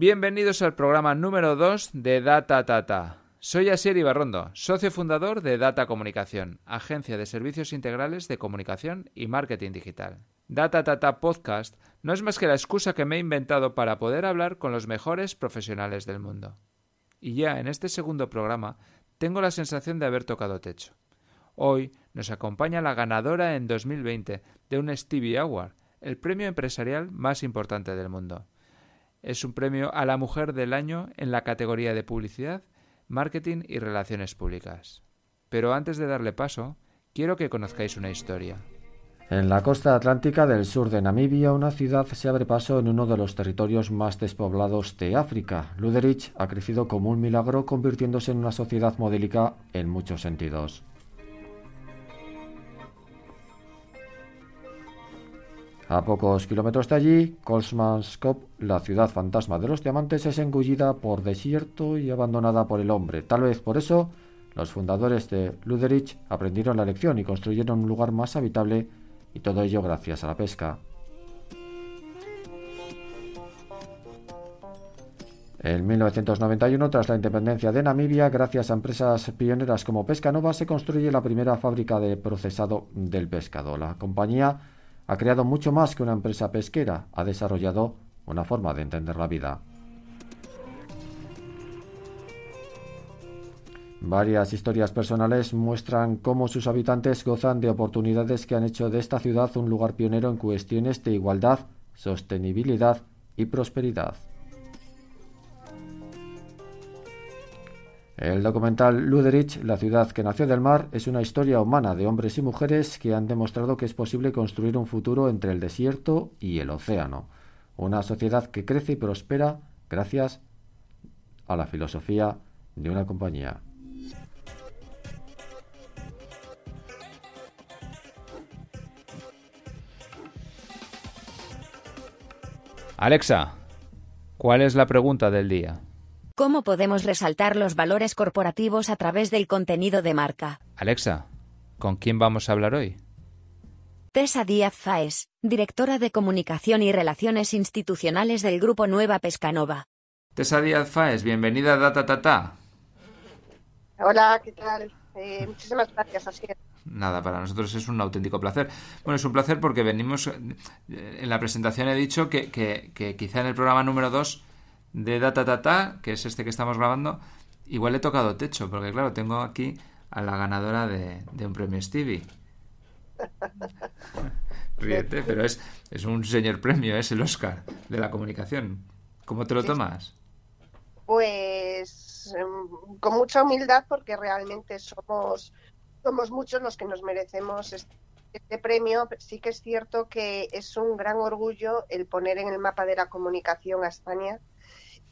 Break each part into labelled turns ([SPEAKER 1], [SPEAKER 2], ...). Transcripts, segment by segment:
[SPEAKER 1] Bienvenidos al programa número 2 de Data Tata. Soy Asier Ibarrondo, socio fundador de Data Comunicación, agencia de servicios integrales de comunicación y marketing digital. Data Tata Podcast no es más que la excusa que me he inventado para poder hablar con los mejores profesionales del mundo. Y ya en este segundo programa tengo la sensación de haber tocado techo. Hoy nos acompaña la ganadora en 2020 de un Stevie Award, el premio empresarial más importante del mundo. Es un premio a la mujer del año en la categoría de publicidad, marketing y relaciones públicas. Pero antes de darle paso, quiero que conozcáis una historia.
[SPEAKER 2] En la costa atlántica del sur de Namibia, una ciudad se abre paso en uno de los territorios más despoblados de África. Luderich ha crecido como un milagro, convirtiéndose en una sociedad modélica en muchos sentidos. A pocos kilómetros de allí, Kolsmanskop, la ciudad fantasma de los diamantes, es engullida por desierto y abandonada por el hombre. Tal vez por eso, los fundadores de Luderich aprendieron la lección y construyeron un lugar más habitable, y todo ello gracias a la pesca. En 1991, tras la independencia de Namibia, gracias a empresas pioneras como Pescanova, se construye la primera fábrica de procesado del pescado. La compañía ha creado mucho más que una empresa pesquera, ha desarrollado una forma de entender la vida. Varias historias personales muestran cómo sus habitantes gozan de oportunidades que han hecho de esta ciudad un lugar pionero en cuestiones de igualdad, sostenibilidad y prosperidad. El documental Luderich, la ciudad que nació del mar, es una historia humana de hombres y mujeres que han demostrado que es posible construir un futuro entre el desierto y el océano. Una sociedad que crece y prospera gracias a la filosofía de una compañía.
[SPEAKER 1] Alexa, ¿cuál es la pregunta del día?
[SPEAKER 3] ¿Cómo podemos resaltar los valores corporativos a través del contenido de marca?
[SPEAKER 1] Alexa, ¿con quién vamos a hablar hoy?
[SPEAKER 3] Tessa Díaz Faes, directora de Comunicación y Relaciones Institucionales del Grupo Nueva Pescanova.
[SPEAKER 1] Tessa Díaz Faes, bienvenida a Data Tata.
[SPEAKER 4] Hola, ¿qué tal? Eh, muchísimas gracias, así
[SPEAKER 1] Nada, para nosotros es un auténtico placer. Bueno, es un placer porque venimos, eh, en la presentación he dicho que, que quizá en el programa número 2 de Data Tata, que es este que estamos grabando, igual he tocado techo, porque claro, tengo aquí a la ganadora de, un premio Stevie. Ríete, pero es, es un señor premio, es el Oscar de la comunicación. ¿Cómo te lo tomas?
[SPEAKER 4] Pues em, con mucha humildad porque realmente somos, somos muchos los que nos merecemos este, este premio. Sí que es cierto que es un gran orgullo el poner en el mapa de la comunicación a España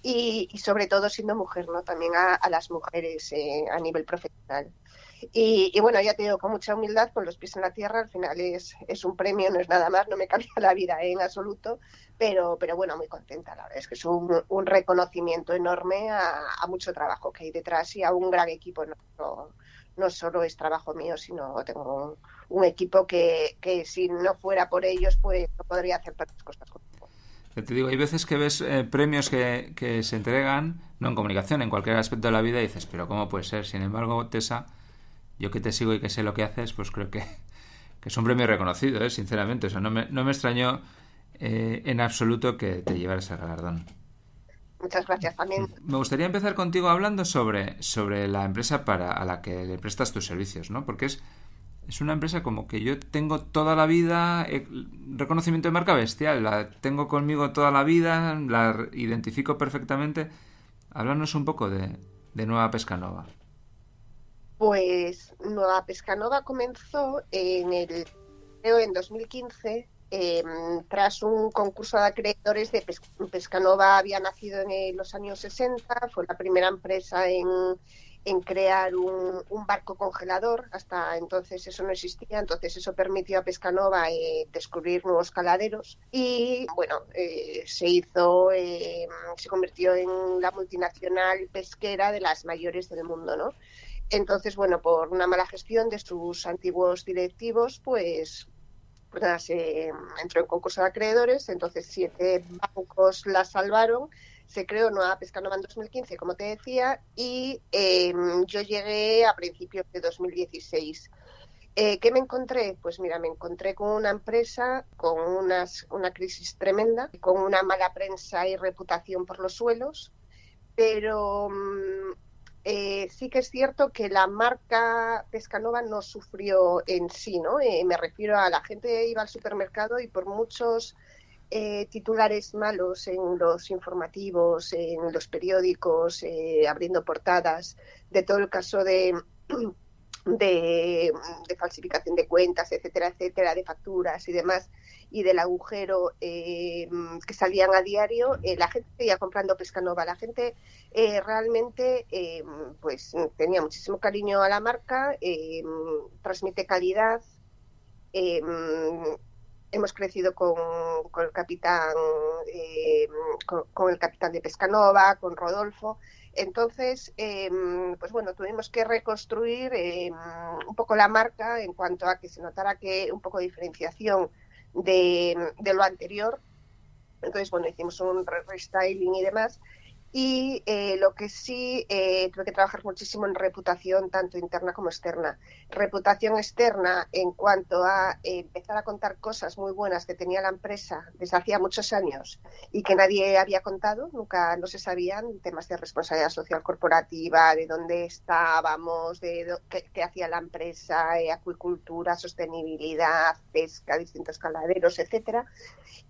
[SPEAKER 4] y, sobre todo siendo mujer, ¿no? También a, las mujeres eh, a nivel profesional. Y, bueno, ya te digo, con mucha humildad, con los pies en la tierra, al final es, es un premio, no es nada más, no me cambia la vida en absoluto, pero, pero bueno, muy contenta, la verdad es que es un, un reconocimiento enorme a, mucho trabajo que hay detrás y a un gran equipo, no, no, solo es trabajo mío, sino tengo un, equipo que, que, si no fuera por ellos, pues no podría hacer tantas cosas
[SPEAKER 1] te digo, hay veces que ves eh, premios que, que, se entregan, no en comunicación, en cualquier aspecto de la vida, y dices, pero ¿cómo puede ser? Sin embargo, Tessa, yo que te sigo y que sé lo que haces, pues creo que, que es un premio reconocido, ¿eh? sinceramente. O sea, no me, no me extrañó eh, en absoluto que te llevaras el galardón.
[SPEAKER 4] Muchas gracias también.
[SPEAKER 1] Me gustaría empezar contigo hablando sobre, sobre la empresa para, a la que le prestas tus servicios, ¿no? Porque es es una empresa como que yo tengo toda la vida eh, reconocimiento de marca bestial, la tengo conmigo toda la vida, la identifico perfectamente. Háblanos un poco de, Nueva Pescanova.
[SPEAKER 4] Pues Nueva Pescanova comenzó en el en 2015 em, tras un concurso de acreedores de Pescanova había nacido en los años 60, fue la primera empresa en, en crear un, barco congelador. Hasta entonces eso no existía, entonces eso permitió a Pescanova eh, descubrir nuevos caladeros y bueno, eh, se hizo, eh, se convirtió en la multinacional pesquera de las mayores del mundo, ¿no? Entonces, bueno, por una mala gestión de sus antiguos directivos, pues, pues se entró en concurso de acreedores, entonces siete bancos la salvaron Se creó Nueva Pescanova en 2015, como te decía, y em, yo llegué a principios de 2016. Eh, ¿Qué me encontré? Pues mira, me encontré con una empresa con unas, una crisis tremenda, con una mala prensa y reputación por los suelos, pero mm, eh, sí que es cierto que la marca Pescanova no sufrió en sí, ¿no? Eh, me refiero a la gente iba al supermercado y por muchos titulares malos en los informativos, en los periódicos, abriendo portadas, de todo el caso de de, falsificación de cuentas, etcétera, etcétera, de facturas y demás, y del agujero eh, que salían a diario, eh, la gente seguía comprando Pescanova. La gente eh, realmente pues tenía muchísimo cariño a la marca, transmite calidad. Hemos crecido con, con el capitán con, el capitán de Pescanova, con Rodolfo. Entonces, em, pues bueno, tuvimos que reconstruir em, un poco la marca en cuanto a que se notara que un poco de diferenciación de, de lo anterior. Entonces, bueno, hicimos un restyling y demás. Y eh, lo que sí eh, tuve que trabajar muchísimo en reputación, tanto interna como externa. Reputación externa en cuanto a eh, empezar a contar cosas muy buenas que tenía la empresa desde hacía muchos años y que nadie había contado, nunca no se sabían, temas de responsabilidad social corporativa, de dónde estábamos, de qué, hacía la empresa, acuicultura, sostenibilidad, pesca, distintos caladeros, etcétera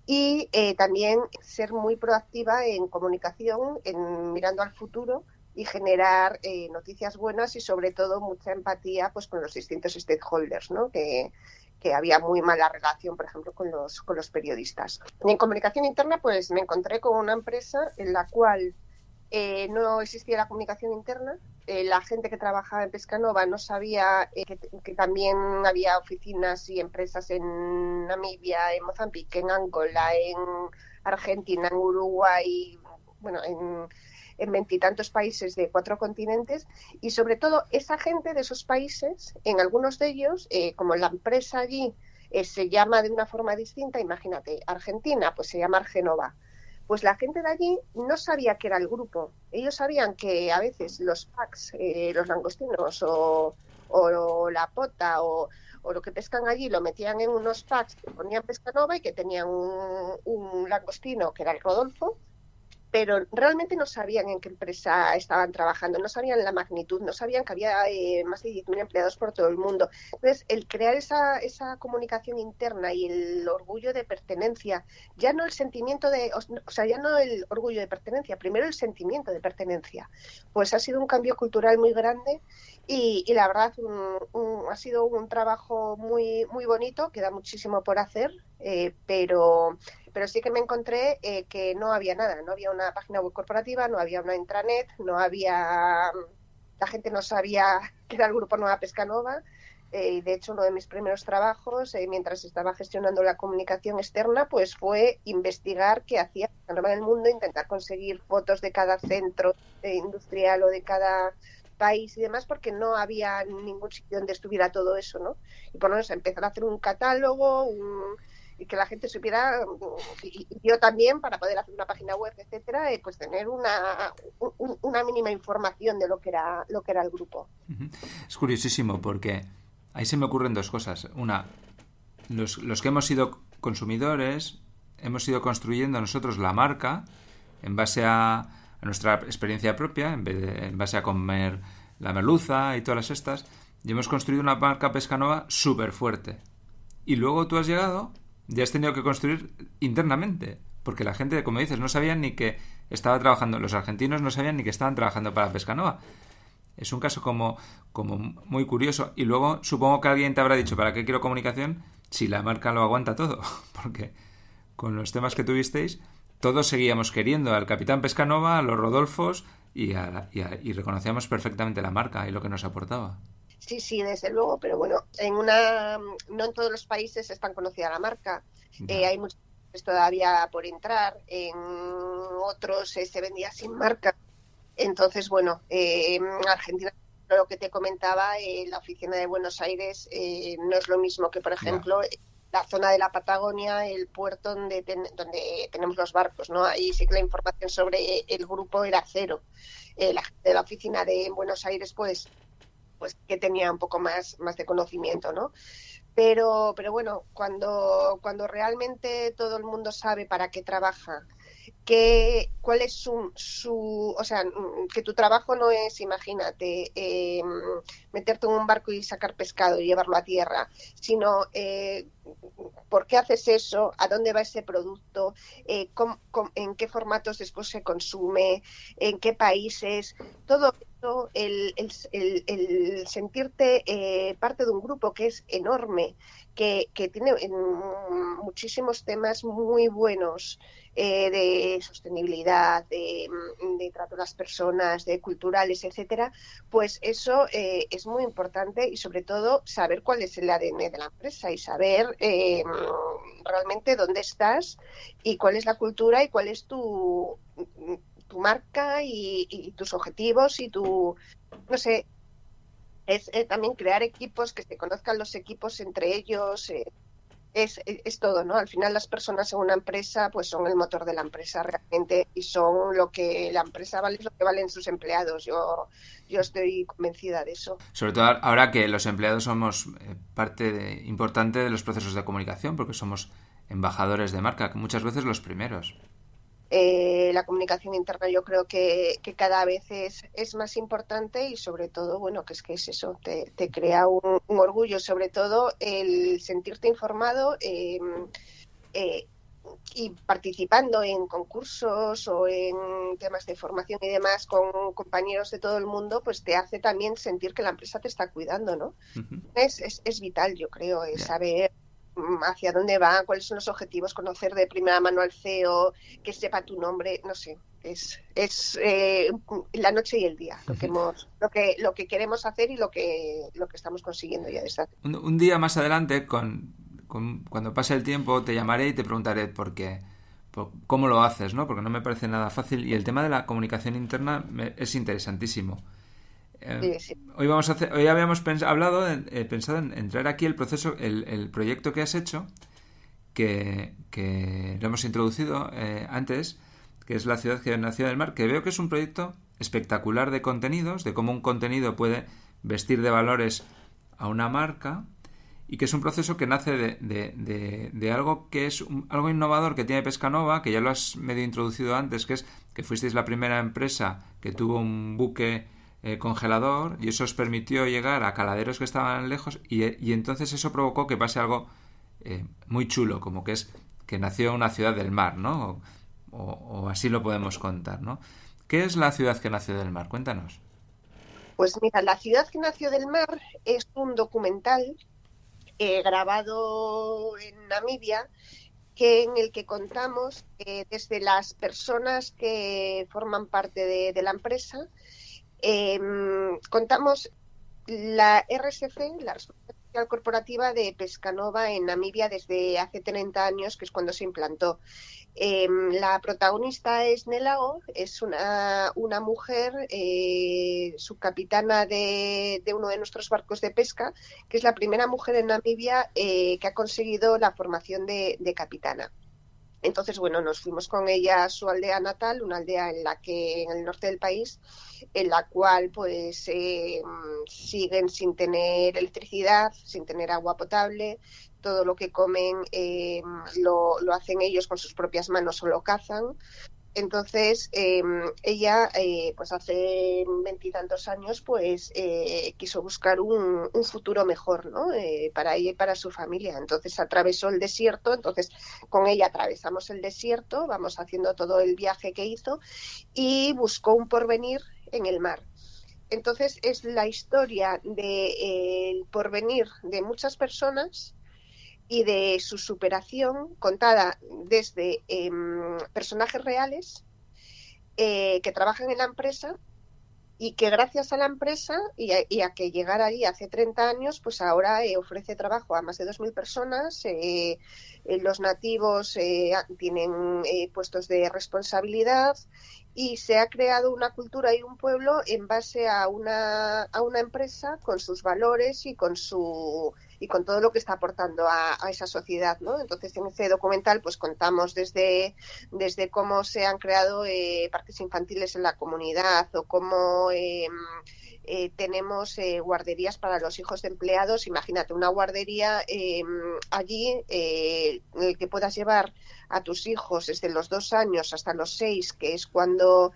[SPEAKER 4] y también ser muy proactiva en comunicación, mirando al futuro y generar eh, noticias buenas y sobre todo mucha empatía pues con los distintos stakeholders, ¿no? Que, que había muy mala relación, por ejemplo, con los, con los periodistas. Y en comunicación interna, pues me encontré con una empresa en la cual eh, no existía la comunicación interna. Eh, la gente que trabajaba en Pescanova no sabía que, también había oficinas y empresas en Namibia, en Mozambique, en Angola, en Argentina, en Uruguay, bueno, en, en veintitantos países de cuatro continentes y sobre todo esa gente de esos países, en algunos de ellos, como la empresa allí se llama de una forma distinta, imagínate, Argentina, pues se llama Argenova pues la gente de allí no sabía que era el grupo. Ellos sabían que a veces los packs, eh, los langostinos o, la pota o, lo que pescan allí lo metían en unos packs que ponían pesca nova y que tenían un, un langostino que era el Rodolfo pero realmente no sabían en qué empresa estaban trabajando, no sabían la magnitud, no sabían que había eh, más de 10.000 empleados por todo el mundo. Entonces, el crear esa, esa comunicación interna y el orgullo de pertenencia, ya no el sentimiento de, o sea, ya no el orgullo de pertenencia, primero el sentimiento de pertenencia, pues ha sido un cambio cultural muy grande y, la verdad ha sido un trabajo muy, muy bonito, queda muchísimo por hacer, eh, pero pero sí que me encontré eh, que no había nada, no había una página web corporativa, no había una intranet, no había, la gente no sabía que era el grupo Nueva Pescanova. Eh, de hecho, uno de mis primeros trabajos, eh, mientras estaba gestionando la comunicación externa, pues fue investigar qué hacía Pescanova en el mundo, intentar conseguir fotos de cada centro industrial o de cada país y demás, porque no había ningún sitio donde estuviera todo eso, ¿no? Y por lo menos empezar a hacer un catálogo, un, y que la gente supiera, y, yo también, para poder hacer una página web, etcétera, eh, pues tener una, una mínima información de lo que era lo que era el grupo.
[SPEAKER 1] Es curiosísimo porque ahí se me ocurren dos cosas. Una, los, los que hemos sido consumidores hemos ido construyendo nosotros la marca en base a, a nuestra experiencia propia, en, vez de, en base a comer la merluza y todas estas, y hemos construido una marca pescanova súper fuerte. Y luego tú has llegado ya has tenido que construir internamente. Porque la gente, como dices, no sabían ni que estaba trabajando, los argentinos no sabían ni que estaban trabajando para Pescanova. Es un caso como, como muy curioso. Y luego supongo que alguien te habrá dicho, ¿para qué quiero comunicación? Si la marca lo aguanta todo. Porque con los temas que tuvisteis, todos seguíamos queriendo al Capitán Pescanova, a los Rodolfos y, y reconocíamos perfectamente la marca y lo que nos aportaba.
[SPEAKER 4] Sí, sí, desde luego, pero bueno, en una, no en todos los países es tan conocida la marca. Eh, hay muchos todavía por entrar, en otros eh, se vendía sin marca. Entonces, bueno, eh, en Argentina, lo que te comentaba, la oficina de Buenos Aires no es lo mismo que, por ejemplo, la zona de la Patagonia, el puerto donde, donde tenemos los barcos, ¿no? Ahí sí que la información sobre el grupo era cero. Eh, la gente de la oficina de Buenos Aires, pues, pues que tenía un poco más, más de conocimiento, ¿no? Pero, pero bueno, cuando, cuando realmente todo el mundo sabe para qué trabaja, que, cuál es su, su, o sea, mm, que tu trabajo no es, imagínate, eh, meterte en un barco y sacar pescado y llevarlo a tierra, sino eh, por qué haces eso, a dónde va ese producto, eh, en qué formatos después se consume, en qué países, todo el, sentirte parte de un grupo que es enorme, que, tiene muchísimos temas muy buenos. Eh, de sostenibilidad, de, de, trato a las personas, de culturales, etcétera, pues eso eh, es muy importante y sobre todo saber cuál es el ADN de la empresa y saber eh, realmente dónde estás y cuál es la cultura y cuál es tu, tu marca y, tus objetivos y tu, no sé, es también crear equipos, que se conozcan los equipos entre ellos, es, es, todo, ¿no? Al final las personas en una empresa pues son el motor de la empresa realmente y son lo que la empresa vale, lo que valen sus empleados. Yo, yo estoy convencida de eso.
[SPEAKER 1] Sobre todo ahora que los empleados somos eh, parte importante de los procesos de comunicación porque somos embajadores de marca, muchas veces los primeros.
[SPEAKER 4] Eh, la comunicación interna yo creo que, cada vez es, es, más importante y sobre todo, bueno, que es que es eso, te, crea un, orgullo, sobre todo el sentirte informado eh, eh, y participando en concursos o en temas de formación y demás con compañeros de todo el mundo, pues te hace también sentir que la empresa te está cuidando, ¿no? es, es, es, vital, yo creo, el saber Mm, hacia dónde va, cuáles son los objetivos, conocer de primera mano al CEO, que sepa tu nombre, no sé, es, es eh, la noche y el día lo que, hemos, lo que lo que queremos hacer y lo que lo que estamos consiguiendo ya desde
[SPEAKER 1] un, un día más adelante, con, cuando pase el tiempo, te llamaré y te preguntaré por qué cómo lo haces, ¿no? Porque no me parece nada fácil y el tema de la comunicación interna es interesantísimo. Hoy vamos a hacer, hoy habíamos hablado, eh, pensado en, en, traer aquí el proceso, el, proyecto que has hecho, que, lo hemos introducido eh, antes, que es la ciudad que nació del mar, que veo que es un proyecto espectacular de contenidos, de cómo un contenido puede vestir de valores a una marca y que es un proceso que nace de, de, algo que es algo innovador que tiene Pescanova, que ya lo has medio introducido antes, que es que fuisteis la primera empresa que tuvo un buque eh, congelador y eso os permitió llegar a caladeros que estaban lejos y, entonces eso provocó que pase algo eh, muy chulo, como que es que nació una ciudad del mar, ¿no? O, así lo podemos contar, ¿no? ¿Qué es la ciudad que nació del mar? Cuéntanos.
[SPEAKER 4] Pues mira, la ciudad que nació del mar es un documental eh, grabado en Namibia que en el que contamos desde las personas que forman parte de la empresa Em, contamos la RSC, la Responsabilidad Corporativa de Pescanova en Namibia desde hace 30 años, que es cuando se implantó. Em, la protagonista es Nelago, es una, una mujer eh, subcapitana de, uno de nuestros barcos de pesca, que es la primera mujer en Namibia eh, que ha conseguido la formación de capitana. Entonces, bueno, nos fuimos con ella a su aldea natal, una aldea en la que, en el norte del país, en la cual pues eh, siguen sin tener electricidad, sin tener agua potable, todo lo que comen eh, lo, lo, hacen ellos con sus propias manos o lo cazan. Entonces, em, ella, eh, pues hace veintitantos años, pues eh, quiso buscar un, futuro mejor, ¿no? Eh, para ella y para su familia. Entonces atravesó el desierto, entonces con ella atravesamos el desierto, vamos haciendo todo el viaje que hizo y buscó un porvenir en el mar. Entonces es la historia del porvenir de muchas personas y de su superación contada desde em, personajes reales eh, que trabajan en la empresa y que gracias a la empresa y a, que llegar allí hace 30 años, pues ahora eh, ofrece trabajo a más de 2.000 personas. Eh, los nativos tienen puestos de responsabilidad y se ha creado una cultura y un pueblo en base a una, a una empresa con sus valores y con su y con todo lo que está aportando a, esa sociedad, ¿no? Entonces, en ese documental, pues contamos desde, desde cómo se han creado eh, parques infantiles en la comunidad o cómo em, eh, tenemos eh, guarderías para los hijos de empleados. Imagínate una guardería em, allí en el que puedas llevar a tus hijos desde los dos años hasta los seis, que es cuando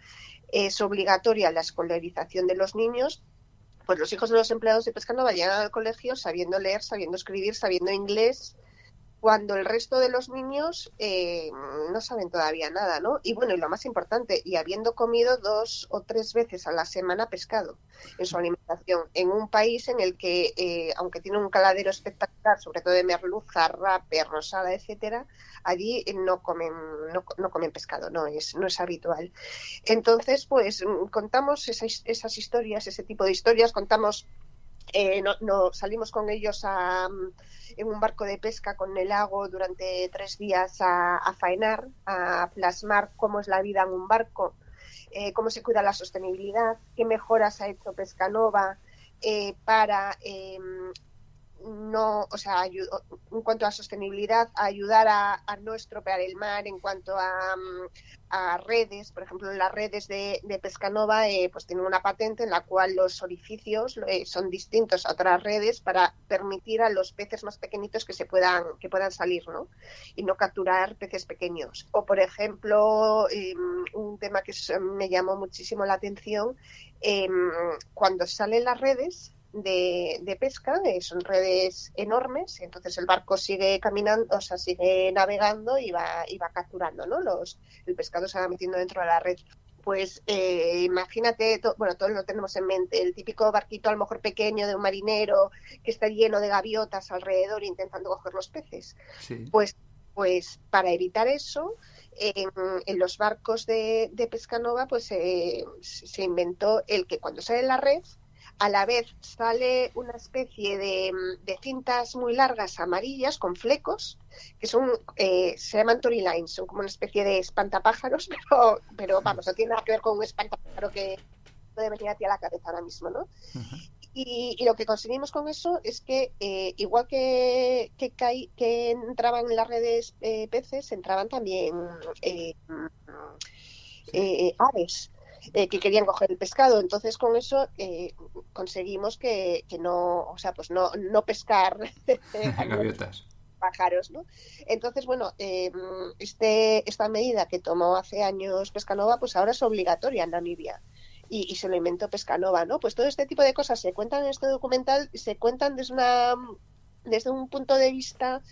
[SPEAKER 4] es obligatoria la escolarización de los niños pues los hijos de los empleados de pesca no vayan al colegio sabiendo leer, sabiendo escribir, sabiendo inglés, cuando el resto de los niños eh, no saben todavía nada, ¿no? Y bueno, y lo más importante, y habiendo comido dos o tres veces a la semana pescado en su alimentación, en un país en el que, eh, aunque tiene un caladero espectacular, sobre todo de merluza, rape, rosada, etcétera, allí no comen, no, no, comen pescado, no es, no es habitual. Entonces, pues contamos esas, esas historias, ese tipo de historias, contamos eh, no, salimos con ellos a, en un barco de pesca con el lago durante tres días a, faenar, a plasmar cómo es la vida en un barco, eh, cómo se cuida la sostenibilidad, qué mejoras ha hecho Pescanova eh, para em, no, o sea, en cuanto a sostenibilidad, ayudar a, no estropear el mar, en cuanto a, mm, redes, por ejemplo, las redes de, Pescanova, eh, pues tienen una patente en la cual los orificios eh, son distintos a otras redes para permitir a los peces más pequeñitos que se puedan, que puedan salir, ¿no? Y no capturar peces pequeños. O, por ejemplo, em, un tema que me llamó muchísimo la atención, em, cuando salen las redes, de, pesca, eh, son redes enormes, entonces el barco sigue caminando, o sea, sigue navegando y va, y va capturando, ¿no? Los, el pescado se va metiendo dentro de la red. Pues eh, imagínate, bueno, todos lo tenemos en mente, el típico barquito a lo mejor pequeño de un marinero que está lleno de gaviotas alrededor intentando coger los peces. Pues, pues para evitar eso, en, en, los barcos de, de Pescanova, pues eh, se inventó el que cuando sale la red, a la vez sale una especie de, cintas muy largas amarillas con flecos, que son, eh, se llaman Tory Lines, son como una especie de espantapájaros, pero, pero vamos, no tiene nada que ver con un espantapájaro que puede venir a ti a la cabeza ahora mismo, ¿no? y, lo que conseguimos con eso es que, eh, igual que, que, que, entraban en las redes eh, peces, entraban también aves. Eh, que querían coger el pescado. Entonces, con eso eh, conseguimos que, no, o sea, pues no, no pescar
[SPEAKER 1] gaviotas.
[SPEAKER 4] pájaros, ¿no? Entonces, bueno, eh, este, esta medida que tomó hace años Pescanova, pues ahora es obligatoria en Namibia. Y, y, se lo inventó Pescanova, ¿no? Pues todo este tipo de cosas se cuentan en este documental, se cuentan desde una desde un punto de vista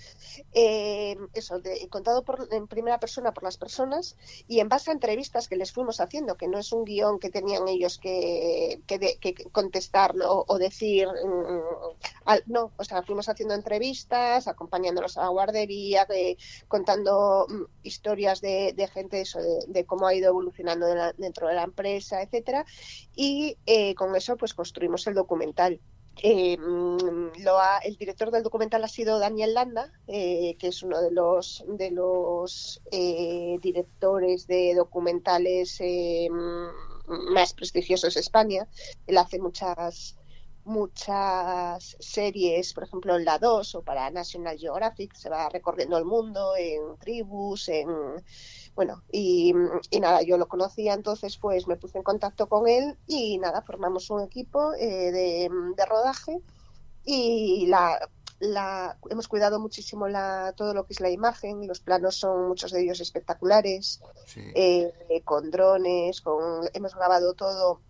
[SPEAKER 4] eh, eso contado por, en primera persona por las personas y en base a entrevistas que les fuimos haciendo que no es un guion que tenían ellos que, que, contestar o decir mm, no o sea fuimos haciendo entrevistas acompañándolos a la guardería contando mm, historias de, gente eso de, cómo ha ido evolucionando dentro de la empresa etcétera y eh, con eso pues construimos el documental eh, mm, lo el director del documental ha sido Daniel Landa, eh, que es uno de los, de los eh, directores de documentales mm, más prestigiosos de España. Él hace muchas muchas series, por ejemplo en la 2 o para National Geographic, se va recorriendo el mundo en tribus, en bueno, y, nada, yo lo conocía, entonces pues me puse en contacto con él y nada, formamos un equipo eh, de, rodaje y la, la, hemos cuidado muchísimo la, todo lo que es la imagen, los planos son muchos de ellos espectaculares, eh, con drones, con, hemos grabado todo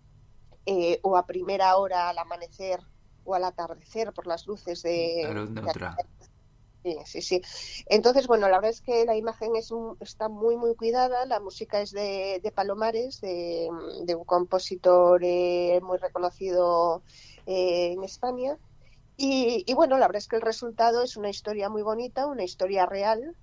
[SPEAKER 4] eh, o a primera hora al amanecer o al atardecer por las luces de, Sí, sí, sí. Entonces, bueno, la verdad es que la imagen es, está muy, muy cuidada. La música es de, Palomares, de, un compositor eh, muy reconocido eh, en España. Y, y, bueno, la verdad es que el resultado es una historia muy bonita, una historia real,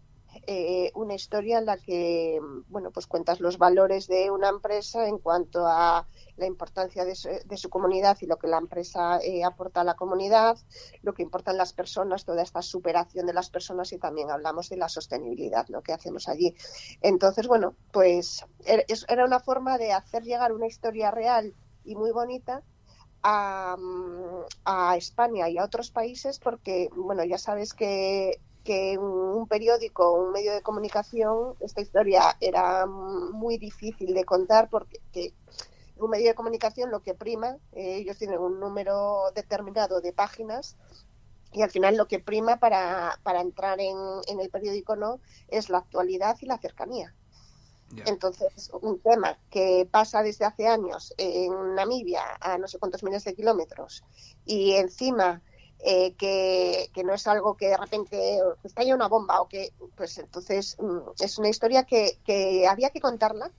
[SPEAKER 4] eh, una historia en la que, bueno, pues cuentas los valores de una empresa en cuanto a la importancia de su, comunidad y lo que la empresa eh, aporta a la comunidad, lo que importan las personas, toda esta superación de las personas y también hablamos de la sostenibilidad, lo que hacemos allí. Entonces, bueno, pues er, era una forma de hacer llegar una historia real y muy bonita a, a, España y a otros países porque, bueno, ya sabes que, que un periódico, un medio de comunicación, esta historia era muy difícil de contar porque un medio de comunicación lo que prima, eh, ellos tienen un número determinado de páginas y al final lo que prima para, para entrar en, en, el periódico no es la actualidad y la cercanía. Entonces, un tema que pasa desde hace años en Namibia a no sé cuántos miles de kilómetros y encima eh, que, no es algo que de repente estalla una bomba o que, pues entonces mm, es una historia que, que había que contarla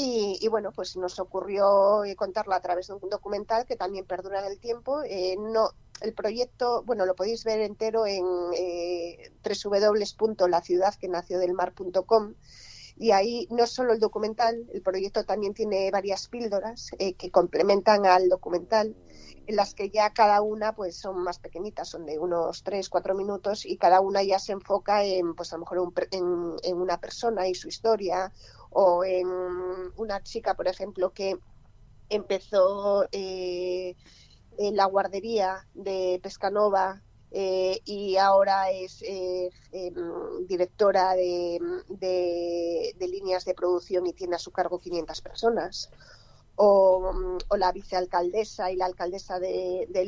[SPEAKER 4] y, bueno, pues nos ocurrió contarla a través de un documental que también perdura en el tiempo. Eh, no, el proyecto, bueno, lo podéis ver entero en eh, www.laciudadquenaciódelmar.com y ahí no solo el documental, el proyecto también tiene varias píldoras eh, que complementan al documental, en las que ya cada una pues son más pequeñitas, son de unos 3, 4 minutos y cada una ya se enfoca en, pues a lo mejor en, una persona y su historia o en una chica, por ejemplo, que empezó eh, en la guardería de Pescanova eh, y ahora es eh, em, directora de, líneas de producción y tiene a su cargo 500 personas. O, la vicealcaldesa y la alcaldesa de, de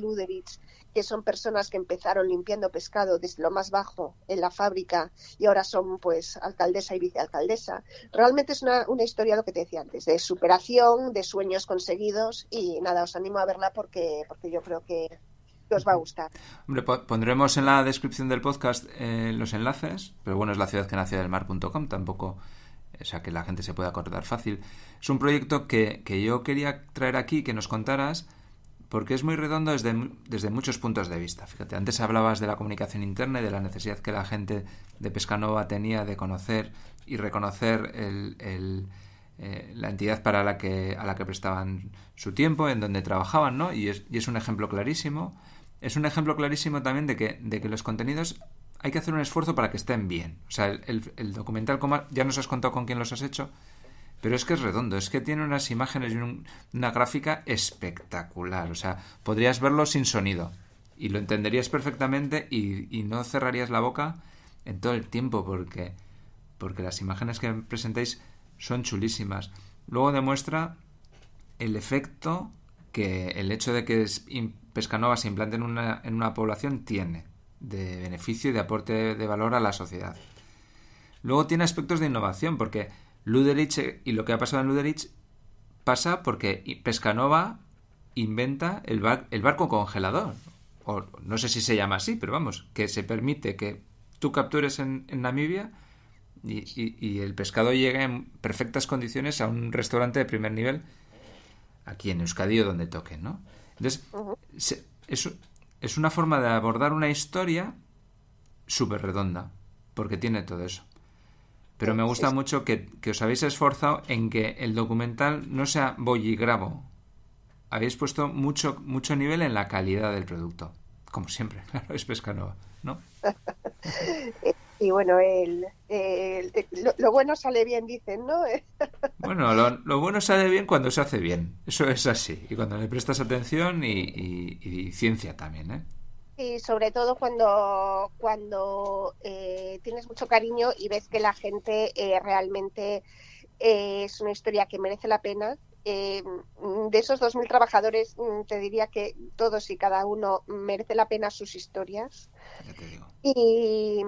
[SPEAKER 4] que son personas que empezaron limpiando pescado desde lo más bajo en la fábrica y ahora son pues alcaldesa y vicealcaldesa. Realmente es una, una historia, lo que te decía antes, de superación, de sueños conseguidos y nada, os animo a verla porque, porque yo creo que, os va a gustar.
[SPEAKER 1] Hombre, pondremos en la descripción del podcast eh, los enlaces, pero bueno, es la ciudad que nació del mar.com, tampoco, o sea, que la gente se pueda acordar fácil. Es un proyecto que, que yo quería traer aquí, que nos contaras, porque es muy redondo desde, desde muchos puntos de vista. Fíjate, antes hablabas de la comunicación interna y de la necesidad que la gente de Pescanova tenía de conocer y reconocer el, el eh, la entidad para la que, a la que prestaban su tiempo, en donde trabajaban, ¿no? Y es, y es un ejemplo clarísimo es un ejemplo clarísimo también de que, de que los contenidos hay que hacer un esfuerzo para que estén bien. O sea, el, el, documental, como ya nos has contado con quién los has hecho, pero es que es redondo, es que tiene unas imágenes y una gráfica espectacular. O sea, podrías verlo sin sonido y lo entenderías perfectamente y, y, no cerrarías la boca en todo el tiempo porque, porque las imágenes que presentáis son chulísimas. Luego demuestra el efecto que el hecho de que Pescanova se implante en una, en una población tiene de beneficio y de aporte de valor a la sociedad. Luego tiene aspectos de innovación, porque Luderich y lo que ha pasado en Luderich pasa porque Pescanova inventa el, el barco congelador. O no sé si se llama así, pero vamos, que se permite que tú captures en, Namibia y, y, el pescado llegue en perfectas condiciones a un restaurante de primer nivel aquí en Euskadi o donde toque, ¿no? Entonces, es, una forma de abordar una historia súper redonda, porque tiene todo eso. Pero me gusta mucho que, os habéis esforzado en que el documental no sea voy y grabo. Habéis puesto mucho, mucho nivel en la calidad del producto. Como siempre, claro, es pesca nueva, ¿no?
[SPEAKER 4] y bueno, el, lo, bueno sale bien, dicen, ¿no?
[SPEAKER 1] bueno, lo, bueno sale bien cuando se hace bien, eso es así, y cuando le prestas atención y, ciencia también, ¿eh?
[SPEAKER 4] Y sobre todo cuando, cuando eh, tienes mucho cariño y ves que la gente eh, realmente eh, es una historia que merece la pena. de esos 2.000 trabajadores, mm, te diría que todos y cada uno merece la pena sus historias. Y,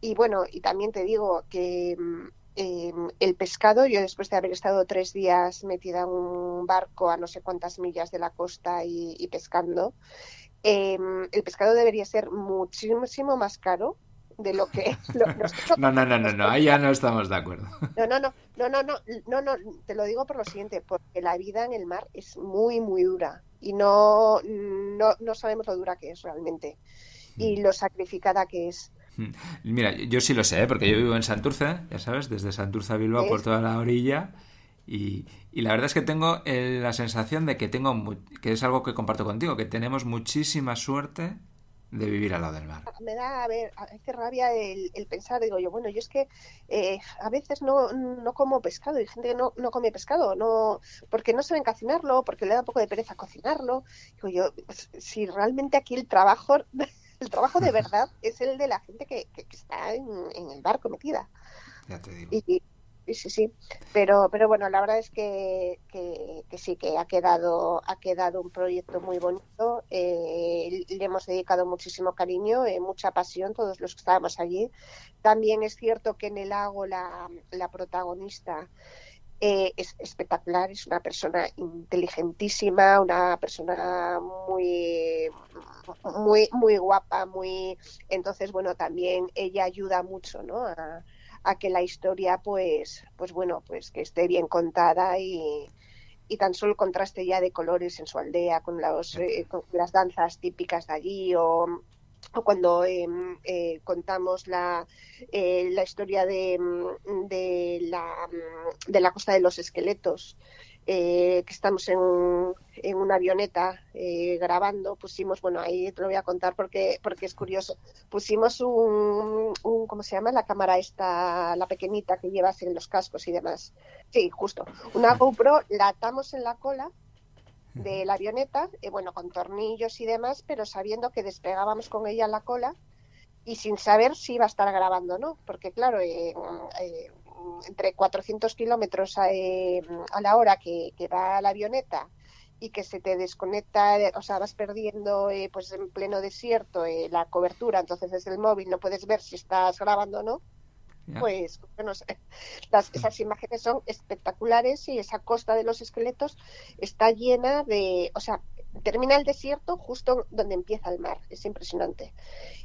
[SPEAKER 4] y bueno, y también te digo que mm, em, el pescado, yo después de haber estado tres días metida en un barco a no sé cuántas millas de la costa y, pescando, em, el pescado debería ser muchísimo más caro de lo que
[SPEAKER 1] no, no, no, no, no, ahí ya no estamos de acuerdo.
[SPEAKER 4] No, no, no, no, no, no, no, te lo digo por lo siguiente, porque la vida en el mar es muy, muy dura y no, no, no sabemos lo dura que es realmente y mm. lo sacrificada que es.
[SPEAKER 1] Mm. Mira, yo sí lo sé, ¿eh? porque yo vivo en Santurce, ya sabes, desde Santurce a Bilbao por toda la orilla. Y, la verdad es que tengo la sensación de que tengo que es algo que comparto contigo, que tenemos muchísima suerte de vivir al lado del mar.
[SPEAKER 4] Me da, a ver, hace rabia el, pensar, digo yo, bueno, yo es que eh, a veces no, no como pescado, y gente que no, no come pescado, no porque no saben cocinarlo, porque le da un poco de pereza cocinarlo. Digo yo, pues, si realmente aquí el trabajo, el trabajo de verdad es el de la gente que, que, está en, el barco metida.
[SPEAKER 1] Ya te digo.
[SPEAKER 4] Y, sí, sí. Pero, pero bueno, la verdad es que, que, sí, que ha quedado, ha quedado un proyecto muy bonito. Eh, le hemos dedicado muchísimo cariño, eh, mucha pasión, todos los que estábamos allí. También es cierto que en el lago la, la protagonista eh, es espectacular, es una persona inteligentísima, una persona muy, muy, muy guapa, muy, entonces bueno también ella ayuda mucho, ¿no? A, a que la historia pues pues bueno pues que esté bien contada y, y tan solo el contraste ya de colores en su aldea con, los, eh, con las danzas típicas de allí o, o cuando em, eh, contamos la, eh, la historia de, de, la, de la costa de los esqueletos eh, que estamos en, en una avioneta eh, grabando, pusimos, bueno, ahí te lo voy a contar porque, porque es curioso, pusimos un, un, ¿cómo se llama? La cámara esta, la pequeñita que llevas en los cascos y demás. Sí, justo. Una GoPro la atamos en la cola de la avioneta, eh, bueno, con tornillos y demás, pero sabiendo que despegábamos con ella la cola y sin saber si iba a estar grabando o no, porque claro, eh, eh, entre 400 kilómetros eh, a, la hora que, va la avioneta y que se te desconecta, o sea, vas perdiendo eh, pues en pleno desierto la cobertura, entonces desde el móvil no puedes ver si estás grabando o no, pues no sé, las, esas imágenes son espectaculares y esa costa de los esqueletos está llena de, o sea, termina el desierto justo donde empieza el mar, es impresionante.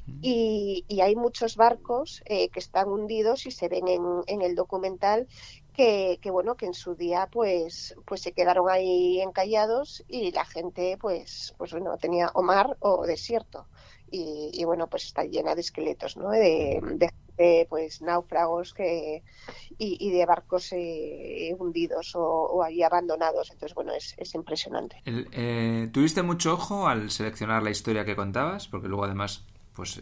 [SPEAKER 4] Mm. Y, y hay muchos barcos eh, que están hundidos y se ven en, en el documental que, que, bueno que en su día pues pues se quedaron ahí encallados y la gente pues pues bueno tenía o mar o desierto y, y bueno pues está llena de esqueletos no de, de de pues náufragos que, y, de barcos eh, hundidos o, ahí abandonados. Entonces, bueno, es, es impresionante.
[SPEAKER 1] Eh, ¿Tuviste mucho ojo al seleccionar la historia que contabas? Porque luego además, pues eh,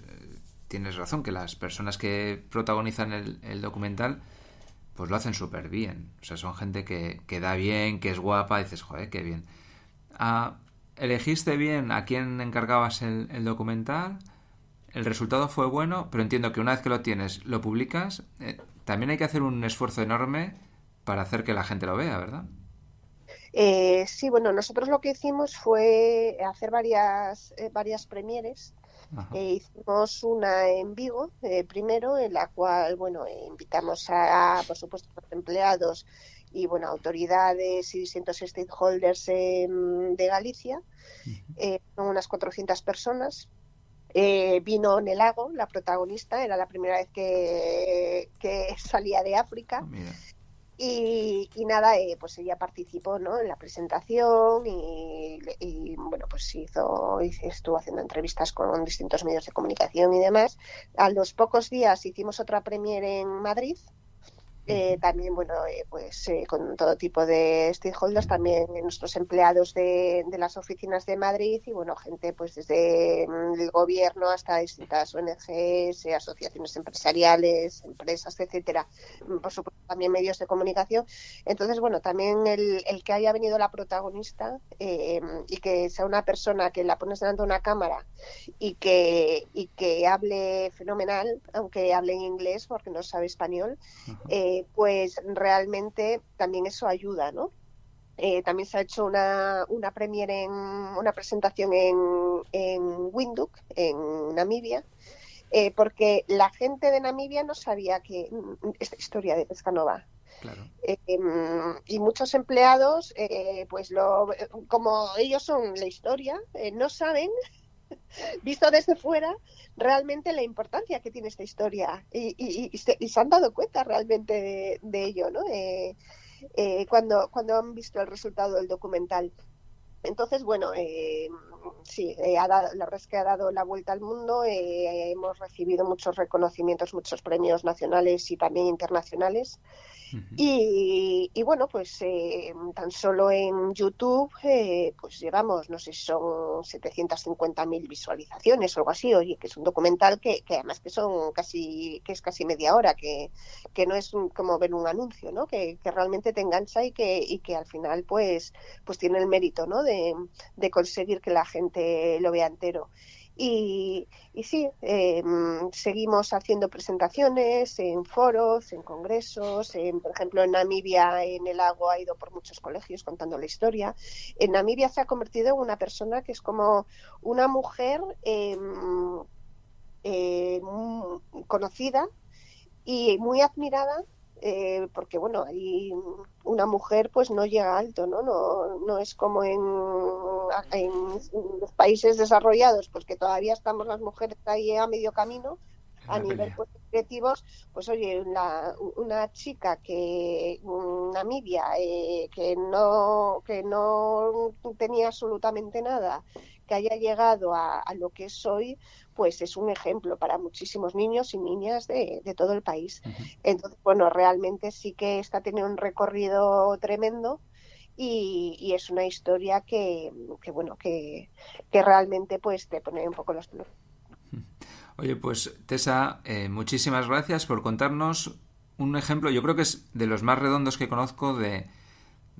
[SPEAKER 1] tienes razón, que las personas que protagonizan el, documental pues lo hacen súper bien. O sea, son gente que, que, da bien, que es guapa, dices, joder, qué bien. Ah, ¿Elegiste bien a quién encargabas el documental? El resultado fue bueno, pero entiendo que una vez que lo tienes, lo publicas, eh, también hay que hacer un esfuerzo enorme para hacer que la gente lo vea, ¿verdad?
[SPEAKER 4] Eh, sí, bueno, nosotros lo que hicimos fue hacer varias, eh, varias premieres. hicimos una en Vigo primero, en la cual, bueno, invitamos a, por supuesto, a los empleados y, bueno, autoridades y distintos stakeholders de Galicia. son unas 400 personas eh, vino Nelago, la protagonista, era la primera vez que, salía de África. Ah, y, nada, eh, pues ella participó ¿no? en la presentación y, bueno, pues hizo, estuvo haciendo entrevistas con distintos medios de comunicación y demás. A los pocos días hicimos otra premier en Madrid eh, también, bueno, eh, pues eh, con todo tipo de stakeholders, también nuestros empleados de, las oficinas de Madrid y, bueno, gente pues desde mm, el gobierno hasta distintas ONGs, asociaciones empresariales, empresas, etcétera. Mm, por supuesto, también medios de comunicación. Entonces, bueno, también el, el que haya venido la protagonista y que sea una persona que la pones delante de una cámara y que, y que hable fenomenal, aunque hable en inglés porque no sabe español, pues realmente también eso ayuda, ¿no? Eh, también se ha hecho una, una premiere en una presentación en, en Windhoek, en Namibia, eh, porque la gente de Namibia no sabía que mm, esta historia de Pescanova. Claro. Eh, em, y muchos empleados, pues lo, como ellos son la historia, no saben visto desde fuera, realmente la importancia que tiene esta historia y, se, han dado cuenta realmente de, ello, ¿no? Eh, cuando, cuando han visto el resultado del documental. Entonces, bueno, eh, sí, eh, ha dado, la verdad es que ha dado la vuelta al mundo. Hemos recibido muchos reconocimientos, muchos premios nacionales y también internacionales. Y, bueno, pues eh, tan solo en YouTube, pues llevamos, no sé, son 750.000 visualizaciones o algo así. Oye, que es un documental que, además que son casi, que es casi media hora, que, que no es como ver un anuncio, ¿no? Que, que realmente te engancha y que, y que al final, pues, pues tiene el mérito, ¿no? De, de conseguir que la gente lo vea entero. Y, y sí, em, seguimos haciendo presentaciones en foros, en congresos, por ejemplo en Namibia, en el lago ha ido por muchos colegios contando la historia. En Namibia se ha convertido en una persona que es como una mujer em, eh, conocida y muy admirada eh, porque bueno, ahí una mujer pues no llega alto, ¿no? No, no es como en, en, los países desarrollados, pues que todavía estamos las mujeres ahí a medio camino, a nivel pues, objetivos, pues oye, una chica que Namibia eh, que no que no tenía absolutamente nada, que haya llegado a, lo que es hoy, pues es un ejemplo para muchísimos niños y niñas de, todo el país. Entonces, bueno, realmente sí que está teniendo un recorrido tremendo. Y, es una historia que, bueno que, realmente pues te pone un poco los pelos
[SPEAKER 1] Oye, pues Tessa, eh, muchísimas gracias por contarnos un ejemplo, yo creo que es de los más redondos que conozco de,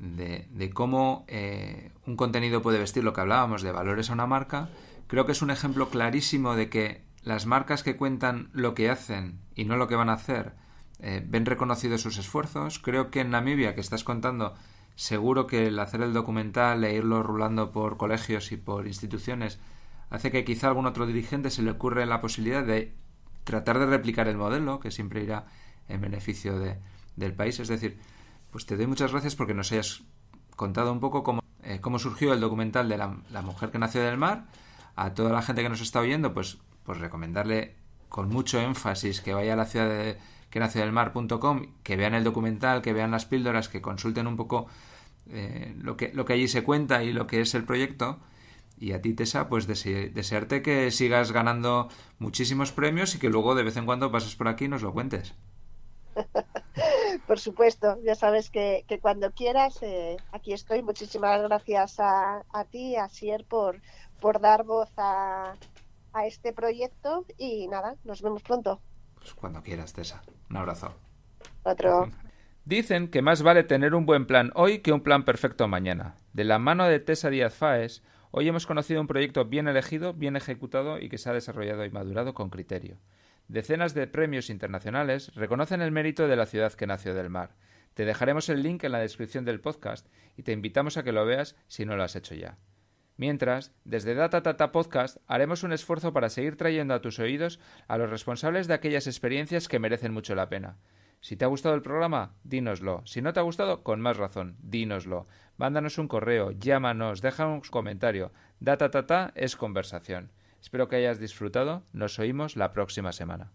[SPEAKER 1] de, cómo eh, un contenido puede vestir lo que hablábamos de valores a una marca, creo que es un ejemplo clarísimo de que las marcas que cuentan lo que hacen y no lo que van a hacer eh, ven reconocidos sus esfuerzos. Creo que en Namibia, que estás contando, seguro que el hacer el documental e irlo rulando por colegios y por instituciones hace que quizá algún otro dirigente se le ocurra la posibilidad de tratar de replicar el modelo, que siempre irá en beneficio de, del país. Es decir, pues te doy muchas gracias porque nos hayas contado un poco cómo, eh, cómo surgió el documental de la, mujer que nació del mar. A toda la gente que nos está oyendo, pues, pues recomendarle con mucho énfasis que vaya a la ciudad de que nació del mar.com, que vean el documental, que vean las píldoras, que consulten un poco eh, lo, que, lo que allí se cuenta y lo que es el proyecto. Y a ti, Tessa, pues desearte que sigas ganando muchísimos premios y que luego de vez en cuando pases por aquí y nos lo cuentes.
[SPEAKER 4] Por supuesto, ya sabes que, cuando quieras, eh, aquí estoy. Muchísimas gracias a, a ti, a Sier, por, por dar voz a, a este proyecto y nada, nos vemos pronto.
[SPEAKER 1] Pues cuando quieras, Tessa. Un abrazo.
[SPEAKER 4] Otro.
[SPEAKER 1] Dicen que más vale tener un buen plan hoy que un plan perfecto mañana. De la mano de Tessa Díaz Faes, hoy hemos conocido un proyecto bien elegido, bien ejecutado y que se ha desarrollado y madurado con criterio. Decenas de premios internacionales reconocen el mérito de la ciudad que nació del mar. Te dejaremos el link en la descripción del podcast y te invitamos a que lo veas si no lo has hecho ya. Mientras, desde Data Tata Podcast haremos un esfuerzo para seguir trayendo a tus oídos a los responsables de aquellas experiencias que merecen mucho la pena. Si te ha gustado el programa, dínoslo. Si no te ha gustado, con más razón, dínoslo. Mándanos un correo, llámanos, deja un comentario. Data Tata es conversación. Espero que hayas disfrutado. Nos oímos la próxima semana.